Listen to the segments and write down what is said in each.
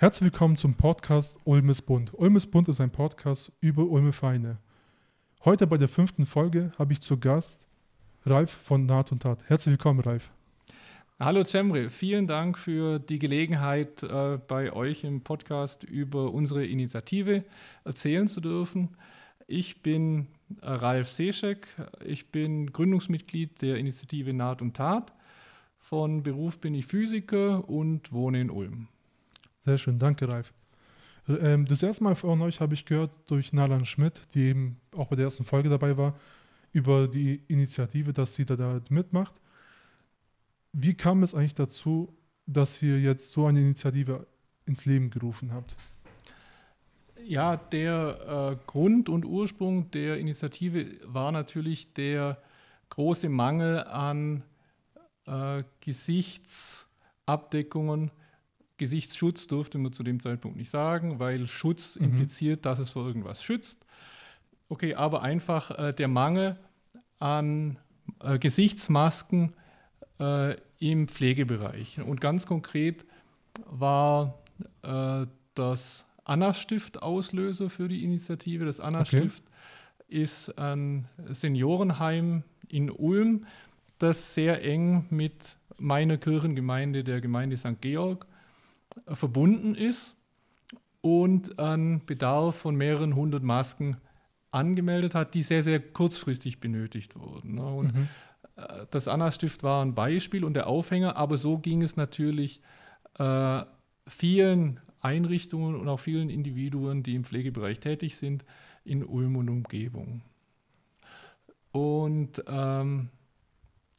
Herzlich willkommen zum Podcast Ulmes Bund. Ulmes Bund ist ein Podcast über Ulme Vereine. Heute bei der fünften Folge habe ich zu Gast Ralf von Naht und Tat. Herzlich willkommen, Ralf. Hallo Cemre, vielen Dank für die Gelegenheit, äh, bei euch im Podcast über unsere Initiative erzählen zu dürfen. Ich bin äh, Ralf Seschek, ich bin Gründungsmitglied der Initiative Naht und Tat. Von Beruf bin ich Physiker und wohne in Ulm. Sehr schön, danke Ralf. Ähm, das erste Mal von euch habe ich gehört durch Nalan Schmidt, die eben auch bei der ersten Folge dabei war, über die Initiative, dass sie da, da mitmacht. Wie kam es eigentlich dazu, dass ihr jetzt so eine Initiative ins Leben gerufen habt? Ja, der äh, Grund und Ursprung der Initiative war natürlich der große Mangel an äh, Gesichtsabdeckungen. Gesichtsschutz durfte man zu dem Zeitpunkt nicht sagen, weil Schutz mhm. impliziert, dass es vor irgendwas schützt. Okay, aber einfach äh, der Mangel an äh, Gesichtsmasken äh, im Pflegebereich. Und ganz konkret war äh, das Anna-Stift Auslöser für die Initiative. Das Anna-Stift okay. ist ein Seniorenheim in Ulm, das sehr eng mit meiner Kirchengemeinde, der Gemeinde St. Georg, verbunden ist und einen Bedarf von mehreren hundert Masken angemeldet hat, die sehr, sehr kurzfristig benötigt wurden. Ne? Und mhm. Äh, das Anna-Stift war ein Beispiel und der Aufhänger, aber so ging es natürlich äh, vielen Einrichtungen und auch vielen Individuen, die im Pflegebereich tätig sind, in Ulm und Umgebung. Und ähm,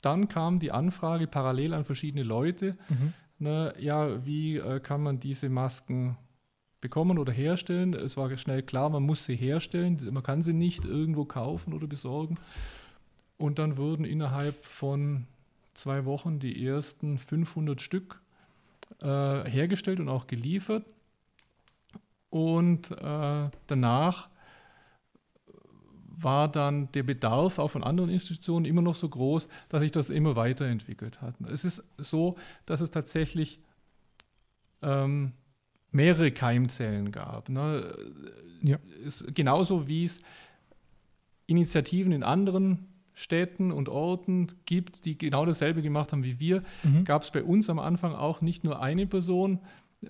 dann kam die Anfrage parallel an verschiedene Leute, mhm. Ne, ja, wie äh, kann man diese Masken bekommen oder herstellen? Es war schnell klar, man muss sie herstellen, man kann sie nicht irgendwo kaufen oder besorgen. Und dann wurden innerhalb von zwei Wochen die ersten 500 Stück äh, hergestellt und auch geliefert. Und äh, danach war dann der Bedarf auch von anderen Institutionen immer noch so groß, dass sich das immer weiterentwickelt hat. Es ist so, dass es tatsächlich ähm, mehrere Keimzellen gab. Ne? Ja. Es, genauso wie es Initiativen in anderen Städten und Orten gibt, die genau dasselbe gemacht haben wie wir, mhm. gab es bei uns am Anfang auch nicht nur eine Person,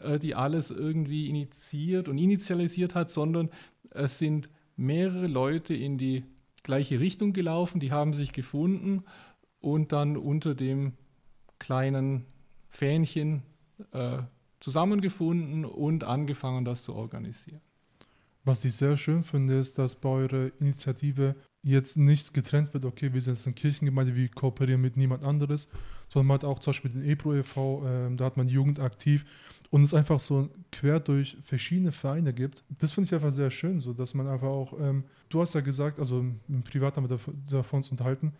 äh, die alles irgendwie initiiert und initialisiert hat, sondern es sind mehrere Leute in die gleiche Richtung gelaufen, die haben sich gefunden und dann unter dem kleinen Fähnchen äh, zusammengefunden und angefangen, das zu organisieren. Was ich sehr schön finde, ist, dass bei eurer Initiative jetzt nicht getrennt wird, okay, wir sind jetzt eine Kirchengemeinde, wir kooperieren mit niemand anderes, sondern man hat auch zum Beispiel den EPRO e.V., äh, da hat man Jugend aktiv und es einfach so quer durch verschiedene Vereine gibt. Das finde ich einfach sehr schön, so dass man einfach auch, ähm, du hast ja gesagt, also im Privat haben wir davon uns unterhalten,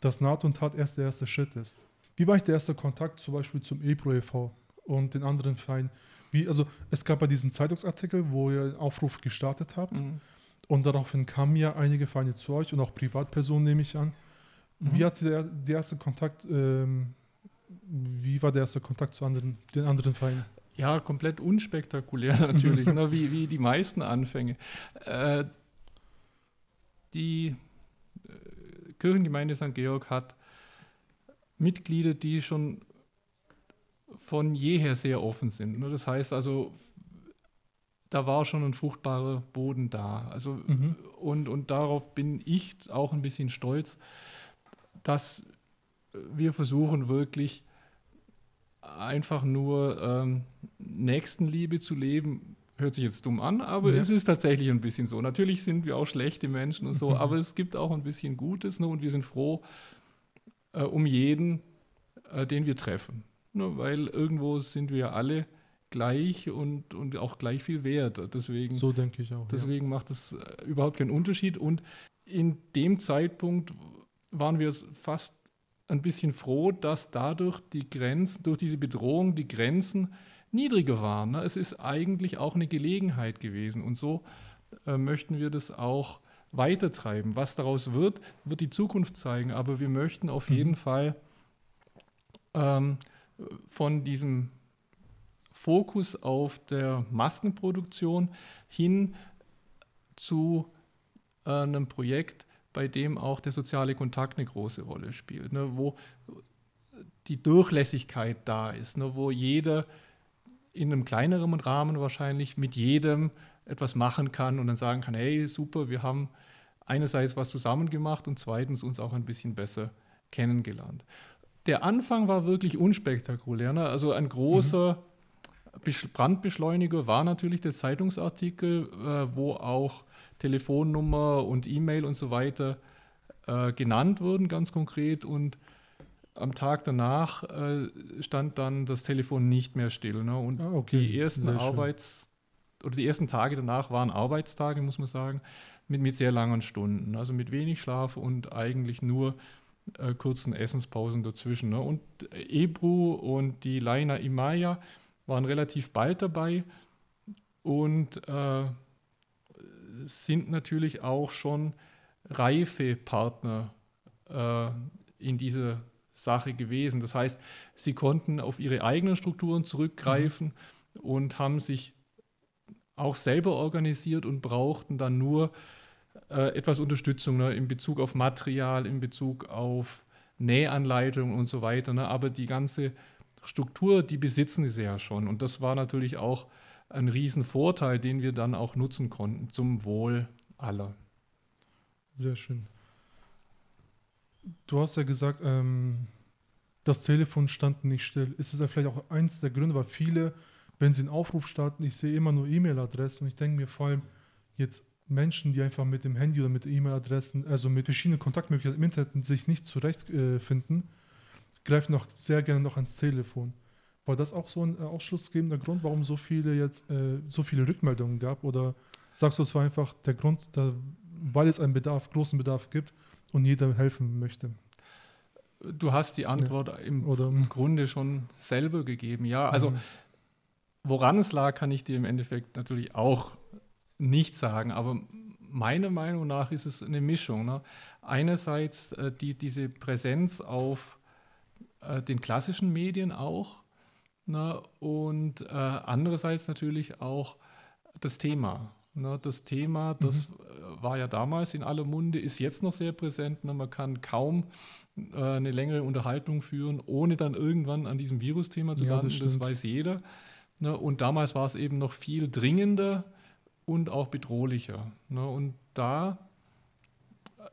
dass NATO und Tat erst der erste Schritt ist. Wie war ich der erste Kontakt zum Beispiel zum EPRO e.V. und den anderen Vereinen? Wie, also es gab ja diesen Zeitungsartikel, wo ihr einen Aufruf gestartet habt. Mhm. Und daraufhin kamen ja einige Vereine zu euch und auch Privatpersonen, nehme ich an. Mhm. Wie hat der, der erste Kontakt, ähm, wie war der erste Kontakt zu anderen, den anderen Vereinen? Ja, komplett unspektakulär natürlich, ne, wie, wie die meisten Anfänge. Äh, die äh, Kirchengemeinde St. Georg hat Mitglieder, die schon von jeher sehr offen sind. Ne? Das heißt also, da war schon ein fruchtbarer Boden da. Also, mhm. und, und darauf bin ich auch ein bisschen stolz, dass wir versuchen wirklich einfach nur ähm, Nächstenliebe zu leben. Hört sich jetzt dumm an, aber ja. es ist tatsächlich ein bisschen so. Natürlich sind wir auch schlechte Menschen und so, aber es gibt auch ein bisschen Gutes ne? und wir sind froh äh, um jeden, äh, den wir treffen. Ne? Weil irgendwo sind wir alle gleich und, und auch gleich viel wert. Deswegen, so denke ich auch. Deswegen ja. macht es äh, überhaupt keinen Unterschied. Und in dem Zeitpunkt waren wir fast ein bisschen froh, dass dadurch die Grenzen, durch diese Bedrohung die Grenzen niedriger waren. Es ist eigentlich auch eine Gelegenheit gewesen. Und so äh, möchten wir das auch weitertreiben. Was daraus wird, wird die Zukunft zeigen. Aber wir möchten auf mhm. jeden Fall ähm, von diesem Fokus auf der Maskenproduktion hin zu einem Projekt, bei dem auch der soziale Kontakt eine große Rolle spielt, ne, wo die Durchlässigkeit da ist, ne, wo jeder in einem kleineren Rahmen wahrscheinlich mit jedem etwas machen kann und dann sagen kann, hey, super, wir haben einerseits was zusammen gemacht und zweitens uns auch ein bisschen besser kennengelernt. Der Anfang war wirklich unspektakulär. Ne? Also ein großer mhm. Brandbeschleuniger war natürlich der Zeitungsartikel, äh, wo auch Telefonnummer und E-Mail und so weiter äh, genannt wurden, ganz konkret. Und am Tag danach äh, stand dann das Telefon nicht mehr still. Ne? Und ah, okay. die ersten Arbeits- oder die ersten Tage danach waren Arbeitstage, muss man sagen, mit, mit sehr langen Stunden. Also mit wenig Schlaf und eigentlich nur äh, kurzen Essenspausen dazwischen. Ne? Und Ebru und die Laina Imaya waren relativ bald dabei und äh, sind natürlich auch schon reife Partner äh, in dieser Sache gewesen. Das heißt, sie konnten auf ihre eigenen Strukturen zurückgreifen mhm. und haben sich auch selber organisiert und brauchten dann nur äh, etwas Unterstützung ne, in Bezug auf Material, in Bezug auf Nähanleitungen und so weiter. Ne. Aber die ganze Struktur, die besitzen sie ja schon. Und das war natürlich auch ein Riesenvorteil, den wir dann auch nutzen konnten zum Wohl aller. Sehr schön. Du hast ja gesagt, ähm, das Telefon stand nicht still. Ist es ja vielleicht auch eins der Gründe, weil viele, wenn sie einen Aufruf starten, ich sehe immer nur E-Mail-Adressen und ich denke mir vor allem jetzt Menschen, die einfach mit dem Handy oder mit E-Mail-Adressen, also mit verschiedenen Kontaktmöglichkeiten im Internet sich nicht zurechtfinden, greifen noch sehr gerne noch ans Telefon. War das auch so ein äh, ausschlussgebender Grund, warum so viele jetzt äh, so viele Rückmeldungen gab? Oder sagst du, es war einfach der Grund, da, weil es einen Bedarf, großen Bedarf gibt und jeder helfen möchte? Du hast die Antwort ja. im, Oder, im Grunde schon selber gegeben. Ja, also mhm. woran es lag, kann ich dir im Endeffekt natürlich auch nicht sagen, aber meiner Meinung nach ist es eine Mischung. Ne? Einerseits äh, die, diese Präsenz auf äh, den klassischen Medien auch ne? und äh, andererseits natürlich auch das Thema. Ne? Das Thema, das mhm. War ja damals in aller Munde, ist jetzt noch sehr präsent. Ne? Man kann kaum äh, eine längere Unterhaltung führen, ohne dann irgendwann an diesem Virusthema zu landen. Das, das, weiß jeder. Ne? Und damals war es eben noch viel dringender und auch bedrohlicher. Ne? Und da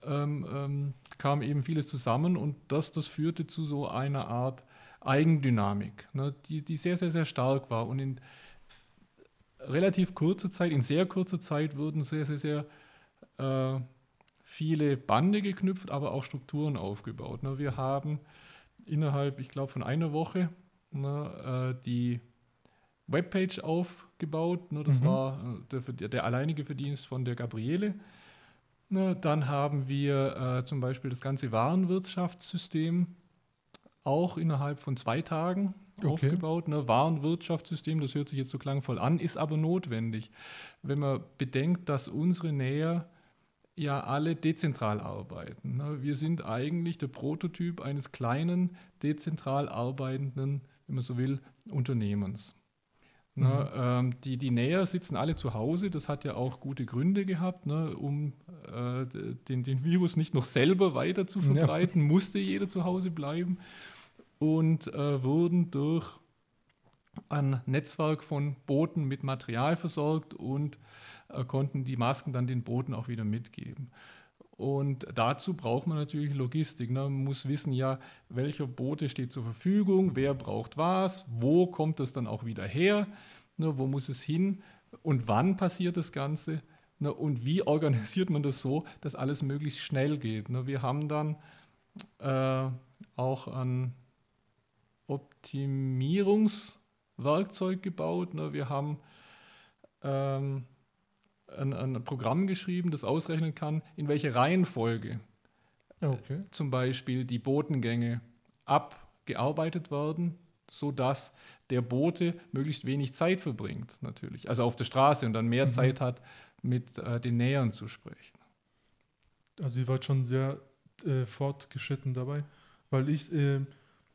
ähm, ähm, kam eben vieles zusammen und das, das führte zu so einer Art Eigendynamik, ne? die, die sehr, sehr, sehr stark war. Und in relativ kurzer Zeit, in sehr kurzer Zeit wurden sehr, sehr, sehr äh, viele Bande geknüpft, aber auch Strukturen aufgebaut. Ne? Wir haben innerhalb, ich glaube, von einer Woche ne, äh, die Webpage aufgebaut. Ne, das mhm. war äh, der, der, alleinige Verdienst von der Gabriele. Ne, dann haben wir äh, zum Beispiel das ganze Warenwirtschaftssystem auch innerhalb von zwei Tagen okay. aufgebaut. Ne, Warenwirtschaftssystem, das hört sich jetzt so klangvoll an, ist aber notwendig, wenn man bedenkt, dass unsere Näher ja alle dezentral arbeiten. Ne. Wir sind eigentlich der Prototyp eines kleinen, dezentral arbeitenden, wenn man so will, Unternehmens. Ne, mhm. ähm, die, die Näher sitzen alle zu Hause, das hat ja auch gute Gründe gehabt, ne, um äh, den, den Virus nicht noch selber weiter zu verbreiten, ja. musste jeder zu Hause bleiben und äh, wurden durch ein Netzwerk von Booten mit Material versorgt und äh, konnten die Masken dann den Booten auch wieder mitgeben. Und dazu braucht man natürlich Logistik. Ne? Man muss wissen, ja, welcher Boote steht zur Verfügung, wer braucht was, wo kommt das dann auch wieder her, ne? wo muss es hin und wann passiert das Ganze ne? und wie organisiert man das so, dass alles möglichst schnell geht. Ne? Wir haben dann äh, auch ein Optimierungswerkzeug gebaut. Ne? Wir haben ähm, ein, ein, Programm geschrieben, das ausrechnen kann, in welche Reihenfolge okay. zum Beispiel die Botengänge abgearbeitet werden, sodass der Bote möglichst wenig Zeit verbringt, natürlich. Also auf der Straße und dann mehr mhm. Zeit hat, mit äh, den Nähern zu sprechen. Also ihr wart schon sehr äh, fortgeschritten dabei, weil ich, äh,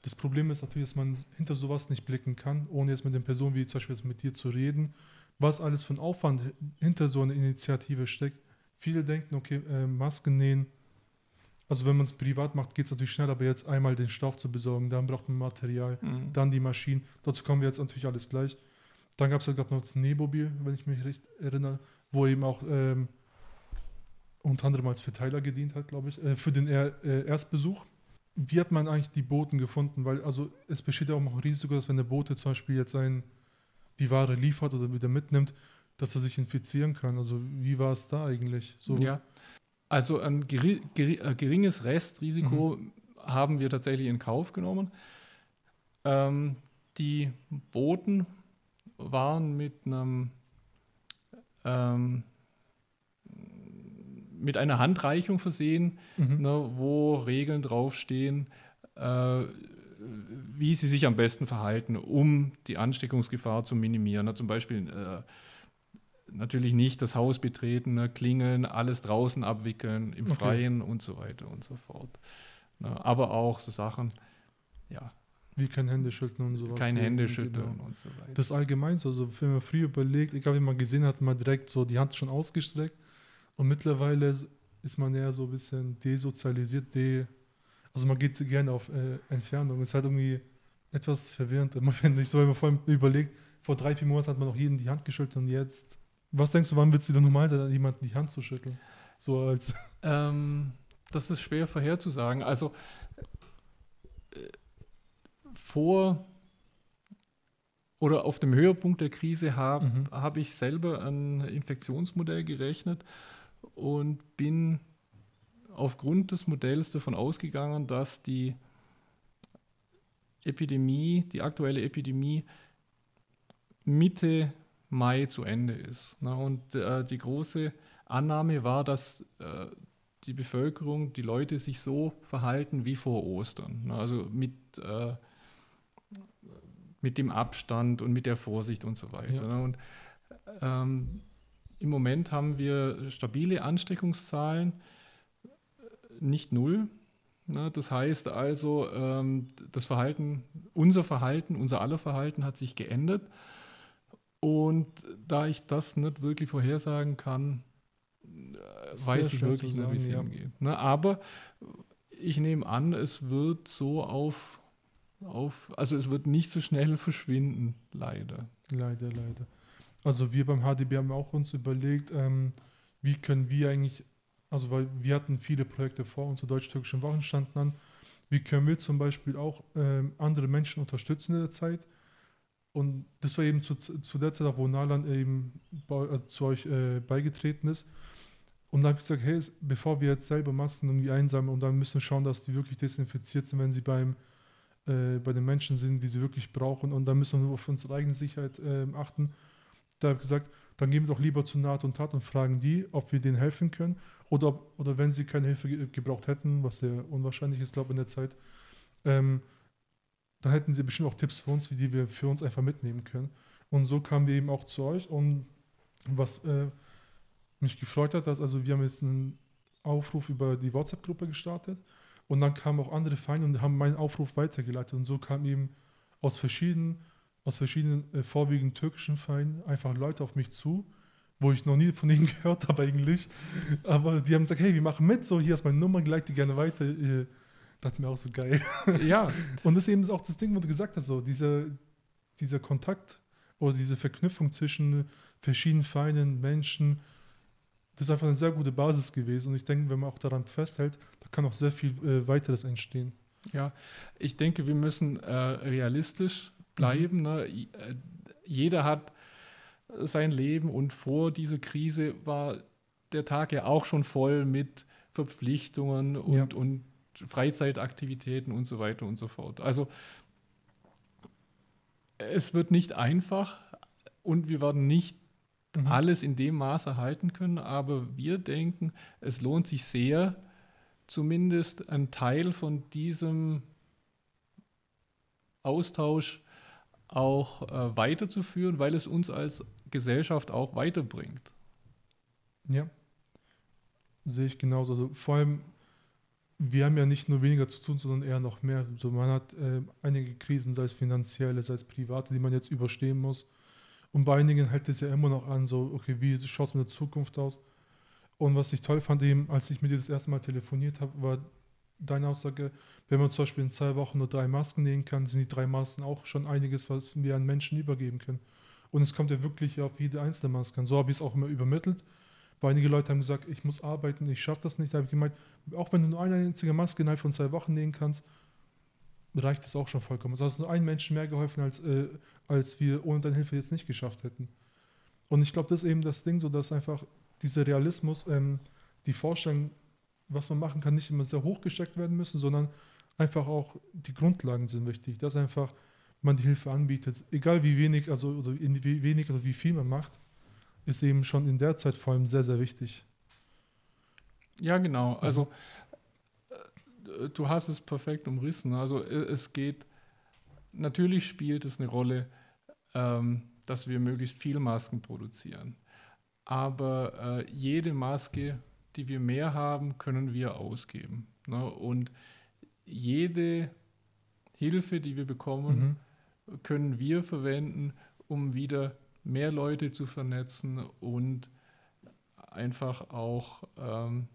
Das Problem ist natürlich, dass man hinter sowas nicht blicken kann, ohne jetzt mit den Personen wie zum Beispiel jetzt mit dir zu reden, was alles für ein Aufwand hinter so einer Initiative steckt. Viele denken, okay, äh, Masken nähen, also wenn man es privat macht, geht es natürlich schnell, aber jetzt einmal den Stoff zu besorgen, dann braucht man Material, mhm. dann die Maschinen. Dazu kommen wir jetzt natürlich alles gleich. Dann gab es ja, glaube ich, noch das Nemobil, wenn ich mich recht erinnere, wo eben auch ähm, unter anderem als Verteiler gedient hat, glaube ich, äh, für den er äh, Erstbesuch. Wie hat man eigentlich die Boten gefunden? Weil also es besteht ja auch noch ein Risiko, dass wenn der Bote zum Beispiel jetzt ein, die Ware liefert oder wieder mitnimmt, dass er sich infizieren kann. Also wie war es da eigentlich? So ja, also ein geri äh, geringes Restrisiko mhm. haben wir tatsächlich in Kauf genommen. Ähm, die Boten waren mit einem ähm, mit einer Handreichung versehen, mhm. ne, wo Regeln draufstehen, äh, wie sie sich am besten verhalten, um die Ansteckungsgefahr zu minimieren. Ne, zum Beispiel äh, natürlich nicht das Haus betreten, ne, klingeln, alles draußen abwickeln, im okay. Freien und so weiter und so fort. Aber auch so Sachen, ja. Wie kein Händeschütteln und sowas. Kein Händeschütteln genau. und so weiter. Das allgemein so, also wenn man früher überlegt, egal wie man gesehen hat, man direkt so die Hand schon ausgestreckt und mittlerweile ist man eher so ein bisschen desozialisiert, de, also man geht gerne auf äh, Entfernung. Ist halt irgendwie etwas verwirrend, immer finde ich so, wenn man vor allem überlegt, vor drei, vier Monaten hat man noch jeden die Hand geschüttelt und jetzt was denkst du, wann wird es wieder normal sein, jemanden die Hand zu schütteln? So als. Ähm, das ist schwer vorherzusagen. Also äh, vor oder auf dem Höhepunkt der Krise habe mhm. hab ich selber ein Infektionsmodell gerechnet und bin aufgrund des Modells davon ausgegangen, dass die Epidemie, die aktuelle Epidemie Mitte Mai zu Ende ist. Ne? Und äh, die große Annahme war, dass äh, die Bevölkerung, die Leute sich so verhalten wie vor Ostern. Ne? Also mit, äh, mit dem Abstand und mit der Vorsicht und so weiter. Ja. Ne? Und ähm, im Moment haben wir stabile Ansteckungszahlen, nicht null. Das heißt also, ähm, das Verhalten, unser Verhalten, unser aller Verhalten hat sich geändert. Und da ich das nicht wirklich vorhersagen kann, das weiß ich wirklich nicht, wie es ja. hingeht. Aber ich nehme an, es wird so auf, auf, also es wird nicht so schnell verschwinden, leider. Leider, leider. Also wir beim HDB haben auch uns überlegt, ähm, wie können wir eigentlich, also weil wir hatten viele Projekte vor uns, deutsch-türkischen Wochen standen an, wie können wir zum Beispiel auch ähm, andere Menschen unterstützen in der Zeit, und das war eben zu, zu der Zeit, auch wo Nalan eben bei, also zu euch äh, beigetreten ist. Und dann habe ich gesagt, hey, bevor wir jetzt selber Masken irgendwie einsammeln und dann müssen wir schauen, dass die wirklich desinfiziert sind, wenn sie beim, äh, bei den Menschen sind, die sie wirklich brauchen. Und dann müssen wir auf unsere eigene Sicherheit äh, achten. Da habe ich gesagt, dann gehen wir doch lieber zu Naht und Tat und fragen die, ob wir denen helfen können. Oder, ob, oder wenn sie keine Hilfe gebraucht hätten, was sehr unwahrscheinlich ist, glaube ich, in der Zeit, ähm, da hätten sie bestimmt auch Tipps für uns, die wir für uns einfach mitnehmen können. Und so kamen wir eben auch zu euch. Und was äh, mich gefreut hat, dass also wir haben jetzt einen Aufruf über die WhatsApp-Gruppe gestartet und dann kamen auch andere Feinde und haben meinen Aufruf weitergeleitet. Und so kamen eben aus verschiedenen, aus verschiedenen äh, vorwiegend türkischen Feinden einfach Leute auf mich zu, wo ich noch nie von ihnen gehört habe eigentlich. Aber die haben gesagt, hey, wir machen mit, so hier ist meine Nummer, leite die gerne weiter. Äh, Dachte mir auch so geil. Ja. Und das ist eben auch das Ding, wo du gesagt hast, so dieser, dieser Kontakt oder diese Verknüpfung zwischen verschiedenen feinen Menschen, das ist einfach eine sehr gute Basis gewesen. Und ich denke, wenn man auch daran festhält, da kann auch sehr viel äh, weiteres entstehen. Ja, ich denke, wir müssen äh, realistisch bleiben. Mhm. Ne? Äh, jeder hat sein Leben und vor dieser Krise war der Tag ja auch schon voll mit Verpflichtungen und, ja. und Freizeitaktivitäten und so weiter und so fort. Also es wird nicht einfach und wir werden nicht mhm. alles in dem Maß erhalten können, aber wir denken, es lohnt sich sehr, zumindest einen Teil von diesem Austausch auch äh, weiterzuführen, weil es uns als Gesellschaft auch weiterbringt. Ja, sehe ich genauso. Also vor allem wir haben ja nicht nur weniger zu tun, sondern eher noch mehr. So, man hat äh, einige Krisen, sei es finanzielle, sei es private, die man jetzt überstehen muss. Und bei einigen hält es ja immer noch an, so, okay, wie schaut es mit der Zukunft aus? Und was ich toll fand, eben, als ich mit dir das erste Mal telefoniert habe, war deine Aussage, wenn man zum Beispiel in zwei Wochen nur drei Masken nehmen kann, sind die drei Masken auch schon einiges, was wir an Menschen übergeben können. Und es kommt ja wirklich auf jede einzelne Maske an. So habe ich es auch immer übermittelt. Weil einige Leute haben gesagt, ich muss arbeiten, ich schaffe das nicht. Da habe ich gemeint, auch wenn du nur eine einzige Maske innerhalb von zwei Wochen nähen kannst, reicht das auch schon vollkommen. Also hast du nur einen Menschen mehr geholfen, als, äh, als wir ohne deine Hilfe jetzt nicht geschafft hätten. Und ich glaube, das ist eben das Ding, so dass einfach dieser Realismus, ähm, die Vorstellung, was man machen kann, nicht immer sehr hoch gesteckt werden müssen, sondern einfach auch die Grundlagen sind wichtig, dass einfach man die Hilfe anbietet, egal wie wenig, also oder wie wenig oder wie viel man macht ist eben schon in der Zeit vor allem sehr, sehr wichtig. Ja, genau. Also äh, du hast es perfekt umrissen. Also es geht, natürlich spielt es eine Rolle, ähm, dass wir möglichst viel Masken produzieren. Aber äh, jede Maske, die wir mehr haben, können wir ausgeben. Ne? Und jede Hilfe, die wir bekommen, mhm. können wir verwenden, um wieder mehr Leute zu vernetzen und einfach auch ähm,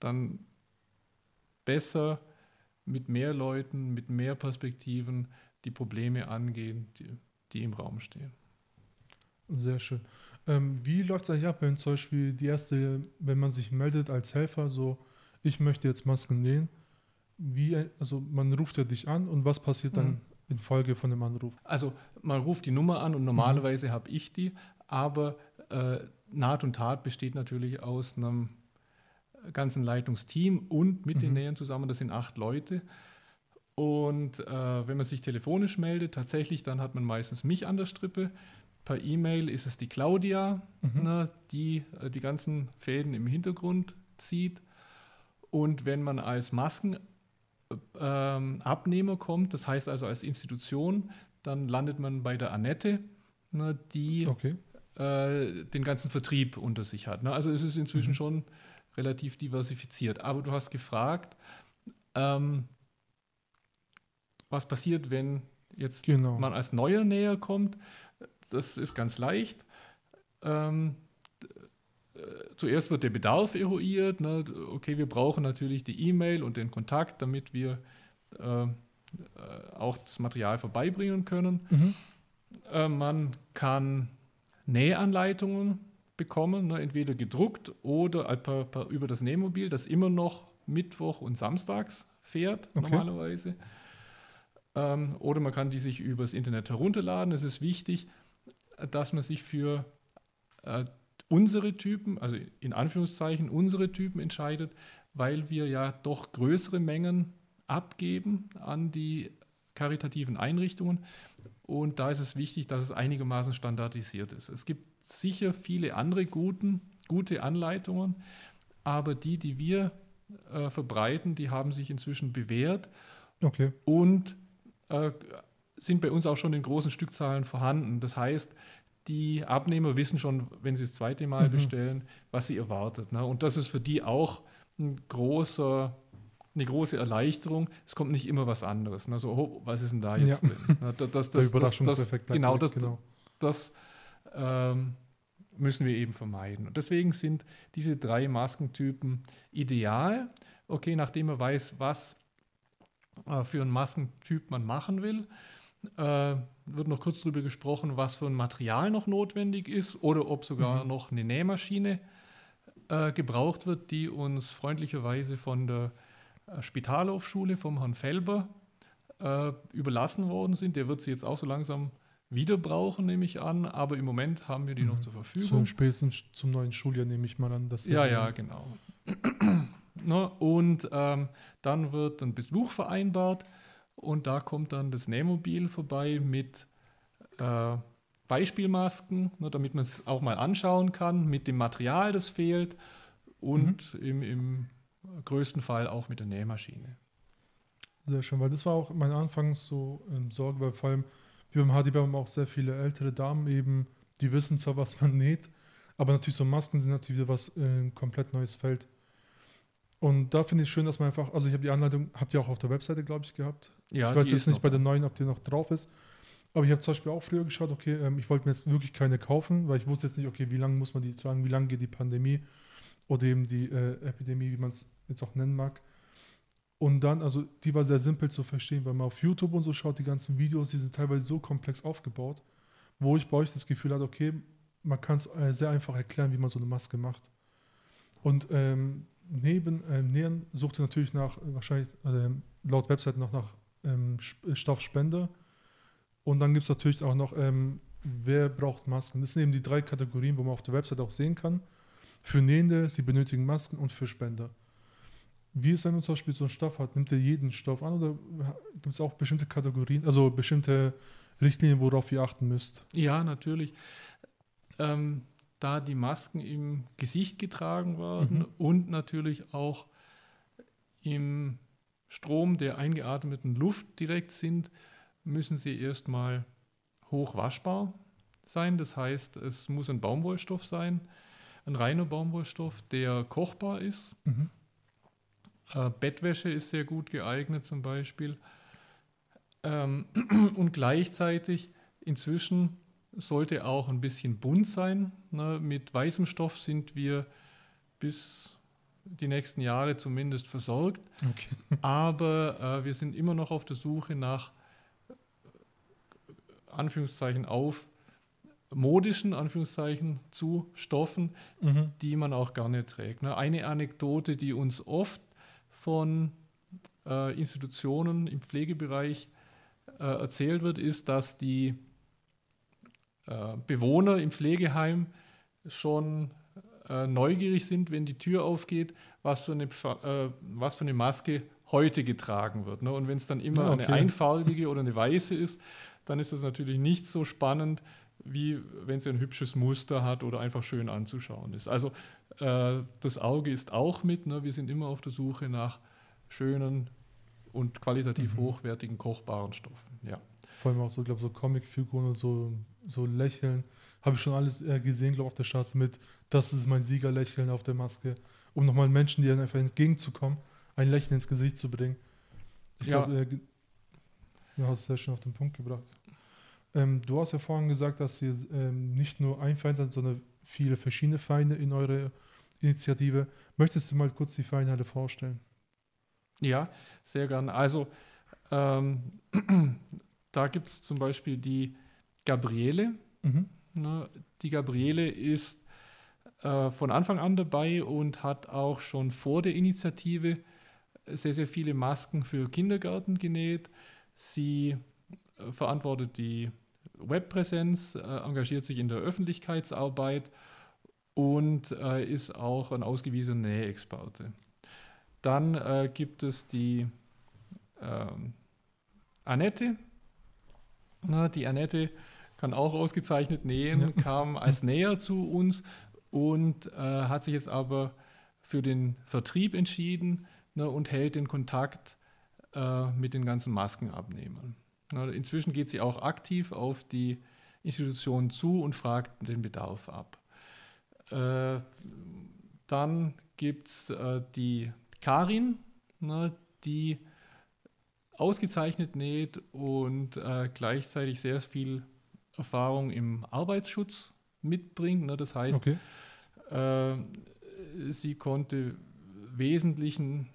dann besser mit mehr Leuten, mit mehr Perspektiven die Probleme angehen, die, die im Raum stehen. Sehr schön. Ähm, wie läuft es eigentlich ab, wenn zum Beispiel die erste, wenn man sich meldet als Helfer, so, ich möchte jetzt Masken nähen, wie, also man ruft ja dich an und was passiert dann mhm in Folge von dem Anruf? Also man ruft die Nummer an und normalerweise mhm. habe ich die, aber äh, Naht und Tat besteht natürlich aus einem ganzen Leitungsteam und mit mhm. den Nähern zusammen, das sind acht Leute. Und äh, wenn man sich telefonisch meldet, tatsächlich, dann hat man meistens mich an der Strippe. Per E-Mail ist es die Claudia, mhm. ne, die äh, die ganzen Fäden im Hintergrund zieht. Und wenn man als Masken ähm, Abnehmer kommt, das heißt also als Institution, dann landet man bei der Annette, ne, die okay. äh, den ganzen Vertrieb unter sich hat. Ne? Also es ist inzwischen mhm. schon relativ diversifiziert. Aber du hast gefragt, ähm, was passiert, wenn jetzt genau. man als neuer näher kommt. Das ist ganz leicht. Ähm, äh, zuerst wird der Bedarf eruiert. Ne? Okay, wir brauchen natürlich die E-Mail und den Kontakt, damit wir äh, äh, auch das Material vorbeibringen können. Mhm. Äh, man kann Nähanleitungen bekommen, ne? entweder gedruckt oder per, per, über das Nähmobil, das immer noch Mittwoch und Samstags fährt okay. normalerweise. Ähm, oder man kann die sich übers Internet herunterladen. Es ist wichtig, dass man sich für äh, unsere Typen, also in Anführungszeichen unsere Typen entscheidet, weil wir ja doch größere Mengen abgeben an die karitativen Einrichtungen. Und da ist es wichtig, dass es einigermaßen standardisiert ist. Es gibt sicher viele andere guten, gute Anleitungen, aber die, die wir äh, verbreiten, die haben sich inzwischen bewährt okay. und äh, sind bei uns auch schon in großen Stückzahlen vorhanden. Das heißt, die Abnehmer wissen schon, wenn sie das zweite Mal mhm. bestellen, was sie erwartet. Ne? Und das ist für die auch ein großer, eine große Erleichterung. Es kommt nicht immer was anderes. Ne? So, oh, was ist denn da jetzt ja. drin? Ne? Das, das, Der Überraschungseffekt das, genau, das, genau. das ähm, müssen wir eben vermeiden. Und deswegen sind diese drei Maskentypen ideal. Okay, nachdem man weiß, was äh, für einen Maskentyp man machen will, äh, wird noch kurz darüber gesprochen, was für ein Material noch notwendig ist oder ob sogar mhm. noch eine Nähmaschine äh, gebraucht wird, die uns freundlicherweise von der äh, Spitalhofschule vom Herrn Felber äh, überlassen worden sind. Der wird sie jetzt auch so langsam wieder brauchen, nehme ich an, aber im Moment haben wir die mhm. noch zur Verfügung. Zum spätestens zum neuen Schuljahr nehme ich mal an. Dass ja, ja, genau. ne? Und ähm, dann wird ein Besuch vereinbart und da kommt dann das Nähmobil vorbei mit äh, Beispielmasken, ne, damit man es auch mal anschauen kann, mit dem Material, das fehlt und mhm. im, im größten Fall auch mit der Nähmaschine. Sehr schön, weil das war auch mein Anfangs so ähm, Sorge, weil vor allem wir beim HDB haben auch sehr viele ältere Damen eben, die wissen zwar, was man näht, aber natürlich so Masken sind natürlich wieder was äh, komplett neues Feld. Und da finde ich schön, dass man einfach, also ich habe die Anleitung, habt ihr auch auf der Webseite, glaube ich, gehabt. Ja, ich weiß jetzt nicht bei der neuen, ob die noch drauf ist. Aber ich habe zum Beispiel auch früher geschaut, okay, ähm, ich wollte mir jetzt wirklich keine kaufen, weil ich wusste jetzt nicht, okay, wie lange muss man die tragen, wie lange geht die Pandemie oder eben die äh, Epidemie, wie man es jetzt auch nennen mag. Und dann, also die war sehr simpel zu verstehen, weil man auf YouTube und so schaut, die ganzen Videos, die sind teilweise so komplex aufgebaut, wo ich bei euch das Gefühl hatte, okay, man kann es äh, sehr einfach erklären, wie man so eine Maske macht. Und ähm, neben äh, sucht ihr natürlich nach, äh, wahrscheinlich ähm, laut Website noch nach ähm, Sp- Stoffspender. Und dann gibt es natürlich auch noch, ähm, wer braucht Masken. Das sind eben die drei Kategorien, wo man auf der Website auch sehen kann. Für Nähende, sie benötigen Masken und für Spender. Wie ist, wenn man zum Beispiel so einen Stoff hat? Nimmt ihr jeden Stoff an oder gibt es auch bestimmte Kategorien, also bestimmte Richtlinien, worauf ihr achten müsst? Ja, natürlich. Ähm, da die Masken im Gesicht getragen werden Mhm. und natürlich auch im Strom der eingeatmeten Luft direkt sind, müssen sie erstmal hochwaschbar sein. Das heißt, es muss ein Baumwollstoff sein, ein reiner Baumwollstoff, der kochbar ist. Mhm. Äh, Bettwäsche ist sehr gut geeignet zum Beispiel. Ähm, und gleichzeitig inzwischen sollte auch ein bisschen bunt sein. Ne? Mit weißem Stoff sind wir bis die nächsten Jahre zumindest versorgt. Okay. Aber äh, wir sind immer noch auf der Suche nach äh, Anführungszeichen auf modischen Anführungszeichen zu Stoffen, Mhm. die man auch gerne trägt. Ne? Eine Anekdote, die uns oft von äh, Institutionen im Pflegebereich äh, erzählt wird, ist, dass die äh, Bewohner im Pflegeheim schon äh, neugierig sind, wenn die Tür aufgeht, was für eine, äh, was für eine Maske heute getragen wird. Ne? Und wenn es dann immer Ja, eine okay. einfarbige oder eine weiße ist, dann ist das natürlich nicht so spannend, wie wenn sie ein hübsches Muster hat oder einfach schön anzuschauen ist. Also äh, das Auge ist auch mit. Ne? Wir sind immer auf der Suche nach schönen und qualitativ Mhm. hochwertigen kochbaren Stoffen. Ja. Vor allem auch so, glaube so Comicfiguren und so, so Lächeln. Habe ich schon alles äh, gesehen, glaube auf der Straße mit, das ist mein Siegerlächeln auf der Maske, um nochmal Menschen, die dann einfach entgegenzukommen, ein Lächeln ins Gesicht zu bringen. Ich Ja. glaube, äh, du hast es sehr schön auf den Punkt gebracht. Ähm, du hast ja vorhin gesagt, dass ihr ähm, nicht nur ein Verein seid, sondern viele verschiedene Vereine in eurer Initiative. Möchtest du mal kurz die Vereine alle vorstellen? Ja, sehr gern. Also ähm, da gibt es zum Beispiel die Gabriele. Mhm. Ne? Die Gabriele ist äh, von Anfang an dabei und hat auch schon vor der Initiative sehr, sehr viele Masken für Kindergärten genäht. Sie äh, verantwortet die Webpräsenz, äh, engagiert sich in der Öffentlichkeitsarbeit und äh, ist auch ein ausgewiesener Nähexperte. Dann äh, gibt es die ähm, Annette. Na, die Annette kann auch ausgezeichnet nähen, Ja. kam als Näher zu uns und äh, hat sich jetzt aber für den Vertrieb entschieden ne, und hält den Kontakt äh, mit den ganzen Maskenabnehmern. Na, inzwischen geht sie auch aktiv auf die Institutionen zu und fragt den Bedarf ab. Äh, dann gibt es äh, die Karin, ne, die ausgezeichnet näht und äh, gleichzeitig sehr viel Erfahrung im Arbeitsschutz mitbringt. Ne? Das heißt, Okay. äh, sie konnte wesentlichen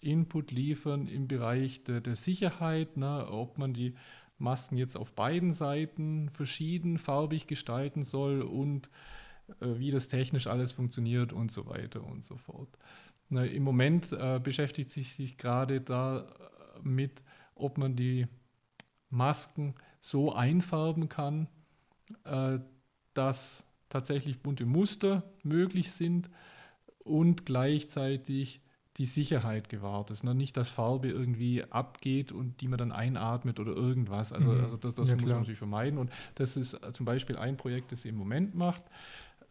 Input liefern im Bereich der, der Sicherheit, ne? ob man die Masken jetzt auf beiden Seiten verschieden farbig gestalten soll und äh, wie das technisch alles funktioniert und so weiter und so fort. Ne, Im Moment äh, beschäftigt sich, sich gerade damit, ob man die Masken so einfärben kann, äh, dass tatsächlich bunte Muster möglich sind und gleichzeitig die Sicherheit gewahrt ist. Ne? Nicht, dass Farbe irgendwie abgeht und die man dann einatmet oder irgendwas. Also, Mhm. also das, das Ja, muss klar. man natürlich vermeiden. Und das ist äh, zum Beispiel ein Projekt, das sie im Moment macht.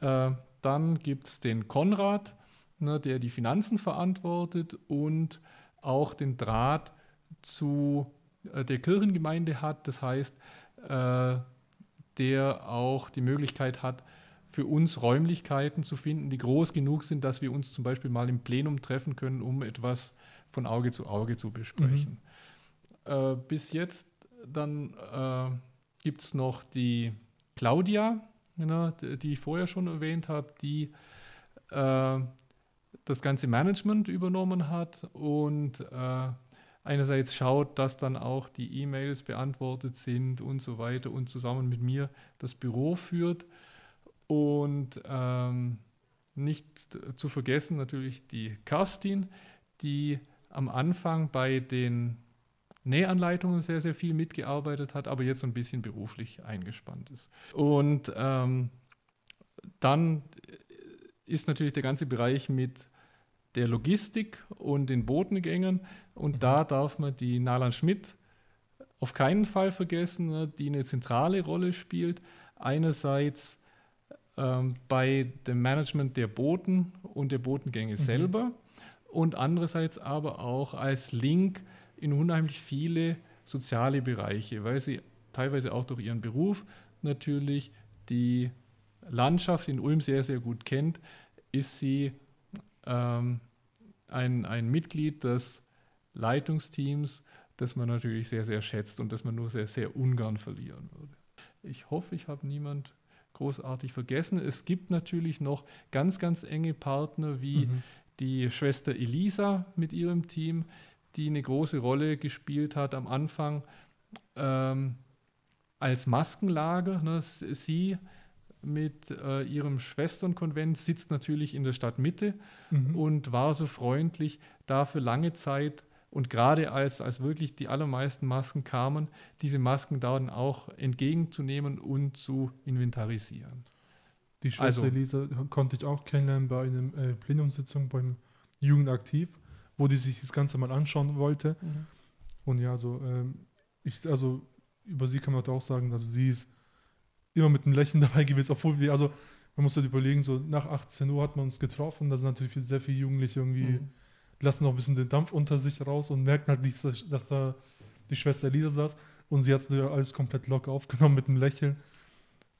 Äh, dann gibt es den Konrad, ne, der die Finanzen verantwortet und auch den Draht zu der Kirchengemeinde hat. Das heißt, äh, der auch die Möglichkeit hat, für uns Räumlichkeiten zu finden, die groß genug sind, dass wir uns zum Beispiel mal im Plenum treffen können, um etwas von Auge zu Auge zu besprechen. Mhm. Äh, bis jetzt dann äh, gibt es noch die Claudia, ne, die ich vorher schon erwähnt habe, die äh, das ganze Management übernommen hat und äh, einerseits schaut, dass dann auch die E-Mails beantwortet sind und so weiter und zusammen mit mir das Büro führt. Und ähm, nicht zu vergessen natürlich die Kerstin, die am Anfang bei den Nähanleitungen sehr, sehr viel mitgearbeitet hat, aber jetzt ein bisschen beruflich eingespannt ist. Und ähm, dann ist natürlich der ganze Bereich mit der Logistik und den Botengängen. Und mhm. da darf man die Nalan Schmidt auf keinen Fall vergessen, ne, die eine zentrale Rolle spielt. Einerseits ähm, bei dem Management der Boten und der Botengänge mhm. selber und andererseits aber auch als Link in unheimlich viele soziale Bereiche, weil sie teilweise auch durch ihren Beruf natürlich die Landschaft in Ulm sehr, sehr gut kennt, ist sie ähm, ein, ein Mitglied des Leitungsteams, das man natürlich sehr, sehr schätzt und das man nur sehr, sehr ungern verlieren würde. Ich hoffe, ich habe niemand großartig vergessen. Es gibt natürlich noch ganz, ganz enge Partner wie mhm. die Schwester Elisa mit ihrem Team, die eine große Rolle gespielt hat am Anfang ähm, als Maskenlager. Ne? Sie mit äh, ihrem Schwesternkonvent sitzt natürlich in der Stadtmitte mhm. und war so freundlich, da für lange Zeit und gerade als, als wirklich die allermeisten Masken kamen, diese Masken dann auch entgegenzunehmen und zu inventarisieren. Die Schwester also, Elisa konnte ich auch kennenlernen bei einer äh, Plenumssitzung beim Jugendaktiv, wo die sich das Ganze mal anschauen wollte. Mhm. Und ja, so, ähm, ich, also über sie kann man auch sagen, dass sie ist immer mit einem Lächeln dabei gewesen, obwohl wir, also man muss halt überlegen, so nach 18 Uhr hat man uns getroffen, da sind natürlich sehr viele Jugendliche irgendwie, mhm. lassen noch ein bisschen den Dampf unter sich raus und merken halt nicht, dass, dass da die Schwester Elisa saß und sie hat alles komplett locker aufgenommen mit einem Lächeln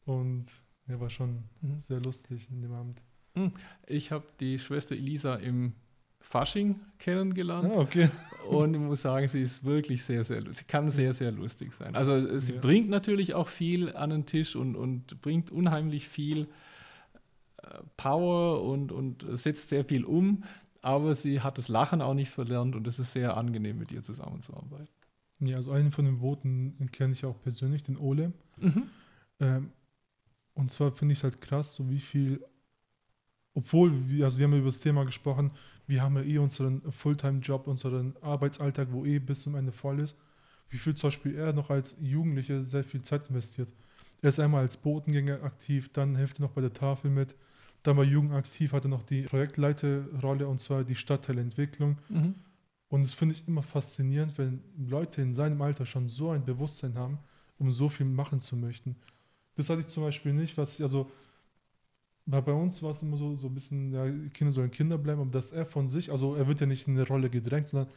und ja, war schon mhm. sehr lustig in dem Abend. Mhm. Ich habe die Schwester Elisa im Fasching kennengelernt. Ah, okay. Und ich muss sagen, sie ist wirklich sehr, sehr lustig. Sie kann sehr, sehr lustig sein. Also sie ja. bringt natürlich auch viel an den Tisch und, und bringt unheimlich viel äh, Power und, und setzt sehr viel um. Aber sie hat das Lachen auch nicht verlernt und es ist sehr angenehm, mit ihr zusammenzuarbeiten. Ja, also einen von den Voten kenne ich auch persönlich, den Ole. Mhm. Ähm, und zwar finde ich es halt krass, so wie viel, obwohl, wir, also wir haben über das Thema gesprochen, wir haben ja eh unseren Fulltime-Job, unseren Arbeitsalltag, wo eh bis zum Ende voll ist. Wie viel zum Beispiel er noch als Jugendlicher sehr viel Zeit investiert. Er ist einmal als Botengänger aktiv, dann hilft er noch bei der Tafel mit. Dann bei Jugend aktiv hat er noch die Projektleiterrolle und zwar die Stadtteilentwicklung. Mhm. Und das finde ich immer faszinierend, wenn Leute in seinem Alter schon so ein Bewusstsein haben, um so viel machen zu möchten. Das hatte ich zum Beispiel nicht, was ich, also bei uns war es immer so, so ein bisschen, ja, Kinder sollen Kinder bleiben, aber dass er von sich, also er wird ja nicht in eine Rolle gedrängt, sondern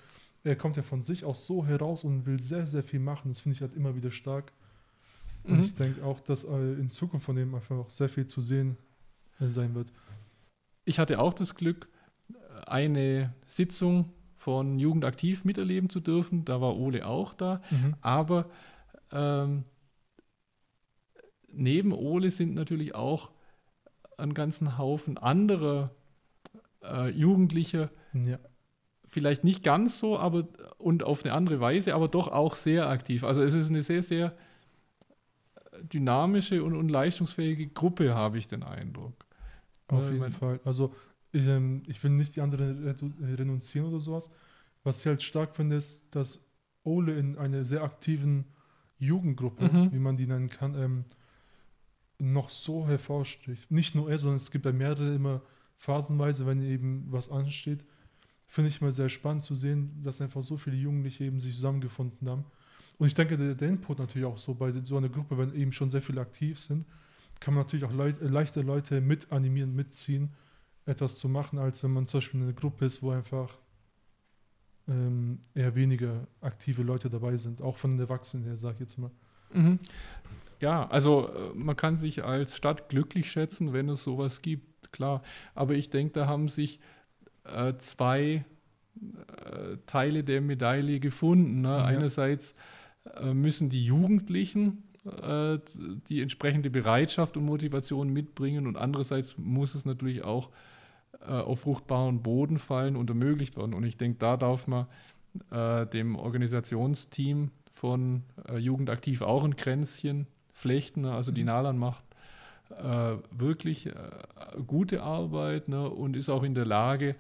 er kommt ja von sich aus so heraus und will sehr, sehr viel machen. Das finde ich halt immer wieder stark. Und mhm. ich denke auch, dass äh, in Zukunft von dem einfach auch sehr viel zu sehen äh, sein wird. Ich hatte auch das Glück, eine Sitzung von Jugendaktiv miterleben zu dürfen. Da war Ole auch da. Mhm. Aber ähm, neben Ole sind natürlich auch einen ganzen Haufen anderer äh, Jugendliche. Ja. Vielleicht nicht ganz so, aber und auf eine andere Weise, aber doch auch sehr aktiv. Also es ist eine sehr, sehr dynamische und, und leistungsfähige Gruppe, habe ich den Eindruck. Auf jeden meine, Fall. Also ich, ähm, ich, will nicht die anderen renunzieren oder sowas. Was ich halt stark finde, ist, dass Ole in einer sehr aktiven Jugendgruppe, mhm. wie man die nennen kann, ähm, noch so hervorsticht. Nicht nur er, sondern es gibt bei mehreren immer phasenweise, wenn eben was ansteht. Finde ich mal sehr spannend zu sehen, dass einfach so viele Jugendliche eben sich zusammengefunden haben. Und ich denke, der, der Input natürlich auch so bei so einer Gruppe, wenn eben schon sehr viele aktiv sind, kann man natürlich auch Leut, äh, leichter Leute mit animieren, mitziehen, etwas zu machen, als wenn man zum Beispiel in einer Gruppe ist, wo einfach ähm, eher weniger aktive Leute dabei sind, auch von den Erwachsenen her, sag ich jetzt mal. Mhm ja, also äh, man kann sich als Stadt glücklich schätzen, wenn es sowas gibt, klar. Aber ich denke, da haben sich äh, zwei äh, Teile der Medaille gefunden. Ne? Ja. Einerseits äh, müssen die Jugendlichen äh, die entsprechende Bereitschaft und Motivation mitbringen und andererseits muss es natürlich auch äh, auf fruchtbaren Boden fallen und ermöglicht werden. Und ich denke, da darf man dem Organisationsteam von Jugendaktiv auch ein Kränzchen flechten. Ne? Also die mhm. Nalan macht äh, wirklich äh, gute Arbeit ne, und ist auch in der Lage,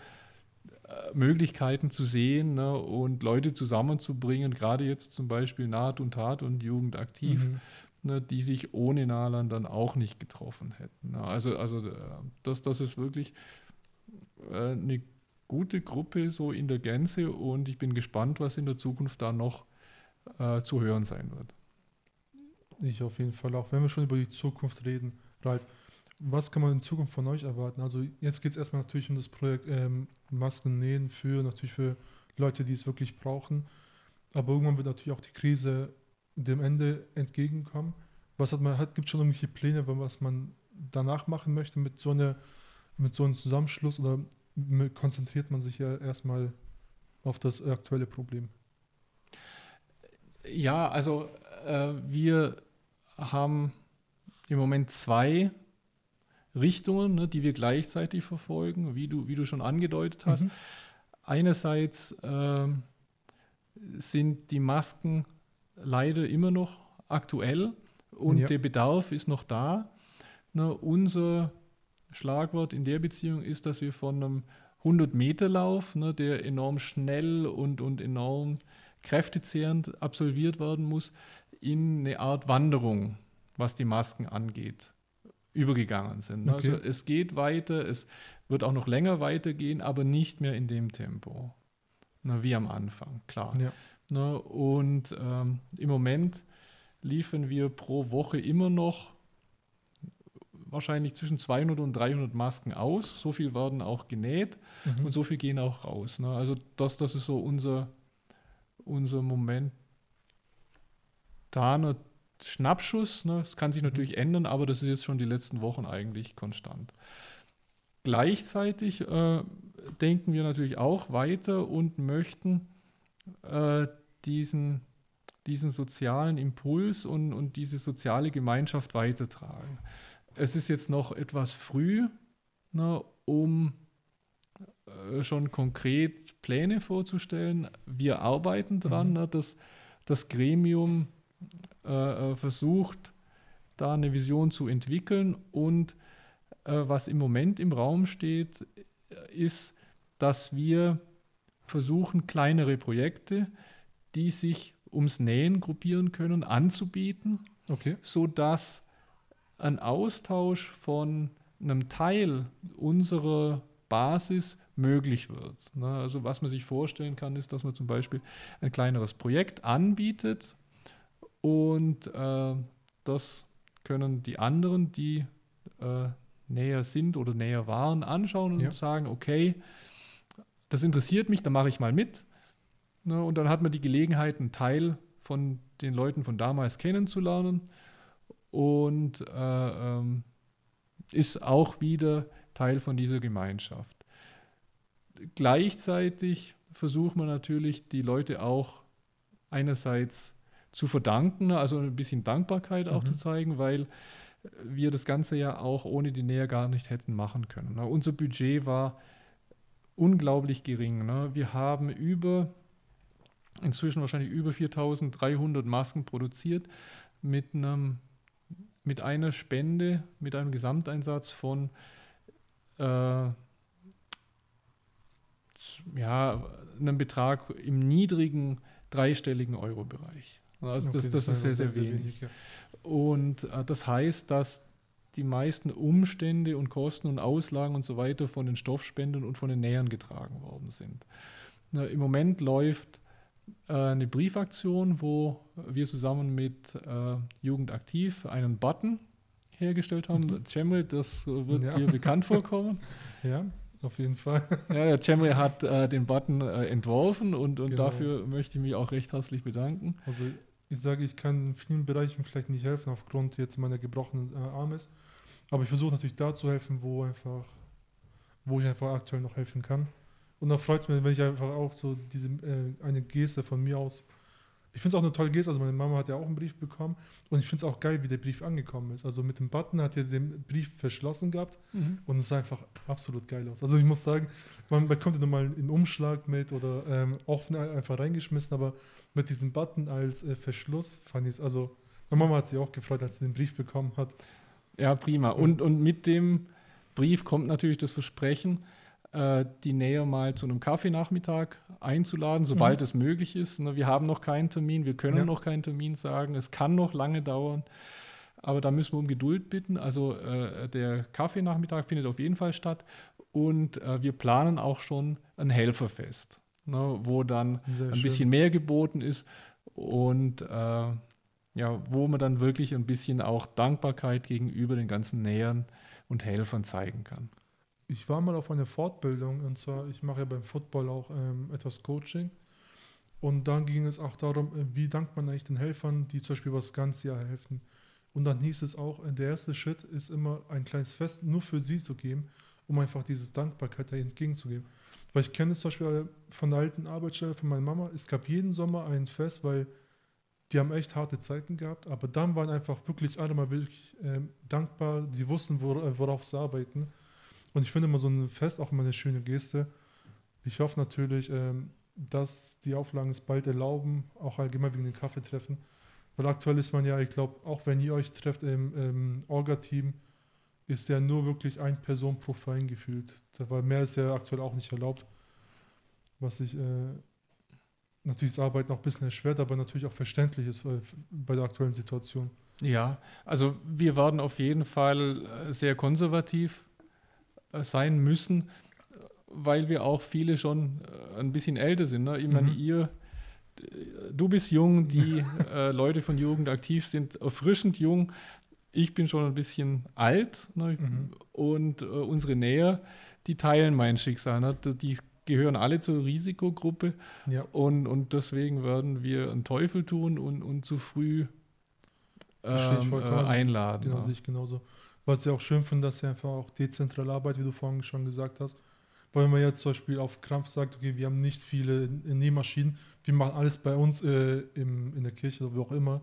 äh, Möglichkeiten zu sehen ne, und Leute zusammenzubringen, gerade jetzt zum Beispiel Naht und Tat und Jugend aktiv, mhm. ne, die sich ohne Nalan dann auch nicht getroffen hätten. Ne. Also, also äh, das, das ist wirklich äh, eine gute Gruppe so in der Gänze und ich bin gespannt, was in der Zukunft da noch äh, zu hören sein wird. Ich auf jeden Fall auch. Wenn wir schon über die Zukunft reden, Ralf, was kann man in Zukunft von euch erwarten? Also jetzt geht es erstmal natürlich um das Projekt ähm, Masken nähen für natürlich für Leute, die es wirklich brauchen. Aber irgendwann wird natürlich auch die Krise dem Ende entgegenkommen. Was hat man, hat, gibt es schon irgendwelche Pläne, was man danach machen möchte mit so einer, mit so einem Zusammenschluss oder konzentriert man sich ja erstmal auf das aktuelle Problem? Ja, also äh, wir haben im Moment zwei Richtungen, ne, die wir gleichzeitig verfolgen, wie du, wie du schon angedeutet hast. Mhm. Einerseits äh, sind die Masken leider immer noch aktuell und ja. der Bedarf ist noch da. Ne, unser Schlagwort in der Beziehung ist, dass wir von einem 100-Meter-Lauf, ne, der enorm schnell und, und enorm kräftezehrend absolviert werden muss, in eine Art Wanderung, was die Masken angeht, übergegangen sind. Okay. Also es geht weiter, es wird auch noch länger weitergehen, aber nicht mehr in dem Tempo. Na, wie am Anfang, klar. Ja. Na, und ähm, im Moment liefern wir pro Woche immer noch wahrscheinlich zwischen 200 und 300 Masken aus. So viel werden auch genäht mhm. und so viel gehen auch raus. Ne? Also das, das ist so unser, unser Moment momentaner Schnappschuss. Ne? Das kann sich natürlich ändern, aber das ist jetzt schon die letzten Wochen eigentlich konstant. Gleichzeitig äh, denken wir natürlich auch weiter und möchten äh, diesen, diesen sozialen Impuls und, und diese soziale Gemeinschaft weitertragen. Es ist jetzt noch etwas früh, ne, um äh, schon konkret Pläne vorzustellen. Wir arbeiten dran, mhm. ne, dass das Gremium äh, äh, versucht, da eine Vision zu entwickeln. Und äh, was im Moment im Raum steht, ist, dass wir versuchen, kleinere Projekte, die sich ums Nähen gruppieren können, anzubieten, okay. sodass ein Austausch von einem Teil unserer Basis möglich wird. Ne? Also was man sich vorstellen kann, ist, dass man zum Beispiel ein kleineres Projekt anbietet, und äh, das können die anderen, die äh, näher sind oder näher waren, anschauen und ja. sagen, okay, das interessiert mich, da mache ich mal mit. Ne, und dann hat man die Gelegenheit, einen Teil von den Leuten von damals kennenzulernen und äh, ähm, ist auch wieder Teil von dieser Gemeinschaft. Gleichzeitig versucht man natürlich, die Leute auch einerseits zu verdanken, also ein bisschen Dankbarkeit auch mhm. zu zeigen, weil wir das Ganze ja auch ohne die Nähe gar nicht hätten machen können. Ne? Unser Budget war unglaublich gering. Ne? Wir haben über, inzwischen wahrscheinlich über 4300 Masken produziert mit, einem, mit einer Spende, mit einem Gesamteinsatz von äh, ja, einem Betrag im niedrigen dreistelligen Euro-Bereich. Also okay, das, das, das, ist sehr, sehr, sehr wenig. wenig ja. Und äh, das heißt, dass die meisten Umstände und Kosten und Auslagen und so weiter von den Stoffspenden und von den Nähern getragen worden sind. Na, Im Moment läuft äh, eine Briefaktion, wo wir zusammen mit äh, Jugend aktiv einen Button hergestellt haben. Mhm. Cemre, das wird ja. dir bekannt vorkommen. Ja, auf jeden Fall. Ja, der Cemre hat äh, den Button äh, entworfen und, und genau. dafür möchte ich mich auch recht herzlich bedanken. Also ich sage, ich kann in vielen Bereichen vielleicht nicht helfen, aufgrund jetzt meiner gebrochenen äh, Armes. Aber ich versuche natürlich da zu helfen, wo einfach, wo ich einfach aktuell noch helfen kann. Und da freut es mich, wenn ich einfach auch so diese äh, eine Geste von mir aus. Ich finde es auch eine tolle Geste. Also meine Mama hat ja auch einen Brief bekommen und ich finde es auch geil, wie der Brief angekommen ist. Also mit dem Button hat er den Brief verschlossen gehabt mhm. und es sah einfach absolut geil aus. Also ich muss sagen, man bekommt ja nochmal einen Umschlag mit oder ähm, offen einfach reingeschmissen, aber mit diesem Button als äh, Verschluss fand ich es, also meine Mama hat sich auch gefreut, als sie den Brief bekommen hat. Ja, prima. Und, und mit dem Brief kommt natürlich das Versprechen, äh, die Nähe mal zu einem Kaffeenachmittag einzuladen, sobald mhm. es möglich ist. Ne, wir haben noch keinen Termin, wir können ja. noch keinen Termin sagen, es kann noch lange dauern. Aber da müssen wir um Geduld bitten. Also äh, der Kaffeenachmittag findet auf jeden Fall statt. Und äh, wir planen auch schon ein Helferfest, ne, wo dann Sehr ein schön. bisschen mehr geboten ist und äh, ja, wo man dann wirklich ein bisschen auch Dankbarkeit gegenüber den ganzen Nähern und Helfern zeigen kann. Ich war mal auf einer Fortbildung und zwar, ich mache ja beim Football auch ähm, etwas Coaching. Und dann ging es auch darum, äh, wie dankt man eigentlich den Helfern, die zum Beispiel über das ganze Jahr helfen. Und dann hieß es auch, der erste Schritt ist immer ein kleines Fest nur für sie zu geben, um einfach diese Dankbarkeit da entgegenzugeben. Weil ich kenne es zum Beispiel von der alten Arbeitsstelle von meiner Mama, es gab jeden Sommer ein Fest, weil die haben echt harte Zeiten gehabt, aber dann waren einfach wirklich alle mal wirklich äh, dankbar, die wussten, äh, worauf sie arbeiten. Und ich finde immer so ein Fest auch immer eine schöne Geste. Ich hoffe natürlich, ähm, dass die Auflagen es bald erlauben, auch allgemein wegen den Kaffeetreffen. Weil aktuell ist man ja, ich glaube, auch wenn ihr euch trefft im, im Orga-Team, ist ja nur wirklich eine Person pro Verein gefühlt. Weil mehr ist ja aktuell auch nicht erlaubt. Was ich äh, natürlich das Arbeiten auch ein bisschen erschwert, aber natürlich auch verständlich ist äh, bei der aktuellen Situation. Ja, also wir werden auf jeden Fall äh, sehr konservativ äh, sein müssen, weil wir auch viele schon ein bisschen älter sind. Ne? Ich meine, mhm. ihr, du bist jung, die äh, Leute von Jugend aktiv sind erfrischend jung. Ich bin schon ein bisschen alt ne? mhm. und äh, unsere Näher, die teilen mein Schicksal. Ne? Die gehören alle zur Risikogruppe ja. und, und deswegen werden wir einen Teufel tun und, und zu früh ähm, äh, einladen. Genau, ja. sehe ich genauso. Was ich auch schön finde, dass ihr einfach auch dezentral arbeitet, wie du vorhin schon gesagt hast. Weil wenn man jetzt zum Beispiel auf Krampf sagt, okay, wir haben nicht viele Nähmaschinen, wir machen alles bei uns äh, im, in der Kirche oder wie auch immer.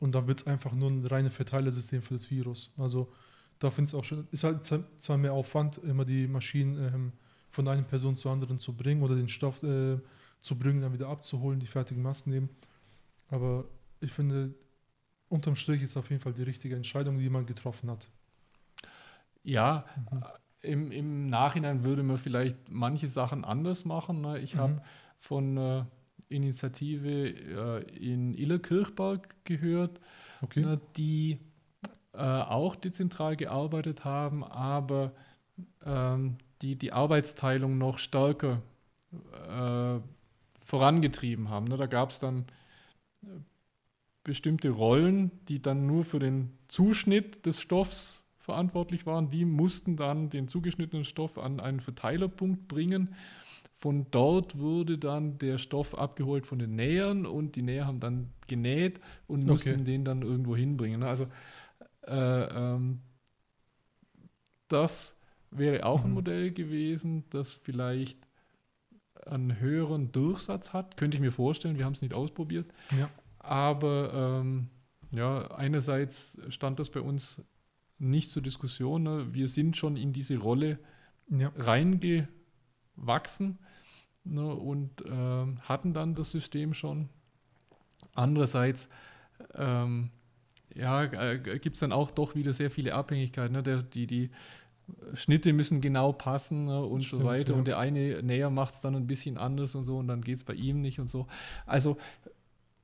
Und dann wird es einfach nur ein reines Verteilersystem für das Virus. Also da finde ich es auch schön. Ist halt zwar mehr Aufwand, immer die Maschinen ähm, von einer Person zur anderen zu bringen oder den Stoff äh, zu bringen, dann wieder abzuholen, die fertigen Masken nehmen. Aber ich finde, unterm Strich ist auf jeden Fall die richtige Entscheidung, die man getroffen hat. Ja, mhm. im, im Nachhinein würde man vielleicht manche Sachen anders machen. Ne? Ich mhm. habe von äh, Initiative äh, in Illerkirchberg gehört, okay. ne, die äh, auch dezentral gearbeitet haben, aber ähm, die die Arbeitsteilung noch stärker äh, vorangetrieben haben. Ne? Da gab es dann äh, bestimmte Rollen, die dann nur für den Zuschnitt des Stoffs verantwortlich waren. Die mussten dann den zugeschnittenen Stoff an einen Verteilerpunkt bringen. Von dort wurde dann der Stoff abgeholt von den Nähern und die Näher haben dann genäht und mussten okay. den dann irgendwo hinbringen. Also äh, ähm, das wäre auch mhm. ein Modell gewesen, das vielleicht einen höheren Durchsatz hat. Könnte ich mir vorstellen, wir haben es nicht ausprobiert. Ja. Aber ähm, ja, einerseits stand das bei uns nicht zur Diskussion. Ne? Wir sind schon in diese Rolle ja. reingewachsen ne? und äh, hatten dann das System schon. Andererseits ähm, ja, äh, gibt es dann auch doch wieder sehr viele Abhängigkeiten. Ne? Der, die, die Schnitte müssen genau passen ne, und Stimmt, so weiter. Ja. Und der eine näher macht es dann ein bisschen anders und so und dann geht es bei ihm nicht und so. Also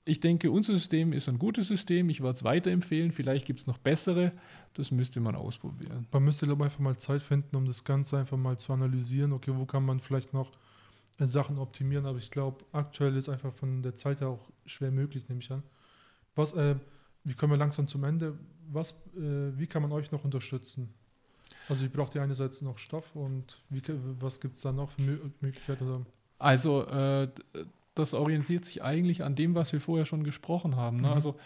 ich denke, unser System ist ein gutes System. Ich würde es weiterempfehlen. Vielleicht gibt es noch bessere. Das müsste man ausprobieren. Man müsste, glaube ich, einfach mal Zeit finden, um das Ganze einfach mal zu analysieren. Okay, wo kann man vielleicht noch Sachen optimieren? Aber ich glaube, aktuell ist einfach von der Zeit her auch schwer möglich, nehme ich an. Was, äh, wie kommen wir langsam zum Ende? Was, äh, wie kann man euch noch unterstützen? Also ihr braucht ja einerseits noch Stoff und wie, was gibt es da noch für Möglichkeiten? Also äh, das orientiert sich eigentlich an dem, was wir vorher schon gesprochen haben. Ne? Mhm. Also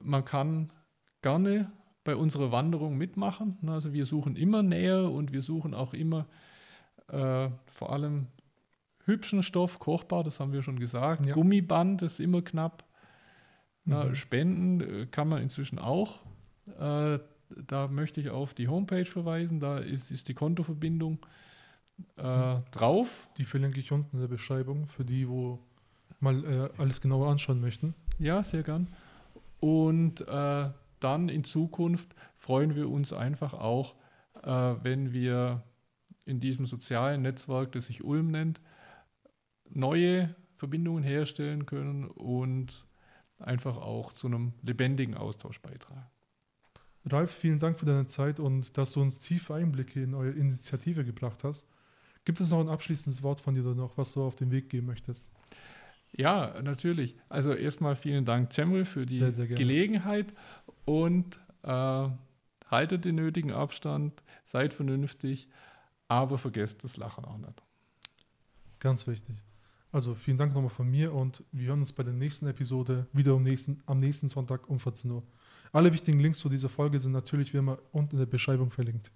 man kann gerne bei unserer Wanderung mitmachen. Ne? Also wir suchen immer Nähe und wir suchen auch immer äh, vor allem hübschen Stoff, kochbar, das haben wir schon gesagt. Ja. Gummiband ist immer knapp. Mhm. Spenden äh, kann man inzwischen auch. Äh, da möchte ich auf die Homepage verweisen. Da ist, ist die Kontoverbindung äh, drauf. Die verlinke ich unten in der Beschreibung für die, wo mal äh, alles genauer anschauen möchten. Ja, sehr gern. Und äh, dann in Zukunft freuen wir uns einfach auch, äh, wenn wir in diesem sozialen Netzwerk, das sich Ulm nennt, neue Verbindungen herstellen können und einfach auch zu einem lebendigen Austausch beitragen. Ralf, vielen Dank für deine Zeit und dass du uns tiefe Einblicke in eure Initiative gebracht hast. Gibt es noch ein abschließendes Wort von dir oder noch, was du auf den Weg geben möchtest? Ja, natürlich. Also erstmal vielen Dank, Cemre, für die sehr, sehr Gelegenheit und äh, haltet den nötigen Abstand, seid vernünftig, aber vergesst das Lachen auch nicht. Ganz wichtig. Also vielen Dank nochmal von mir und wir hören uns bei der nächsten Episode wieder am nächsten, am nächsten Sonntag um 14 Uhr. Alle wichtigen Links zu dieser Folge sind natürlich wie immer unten in der Beschreibung verlinkt.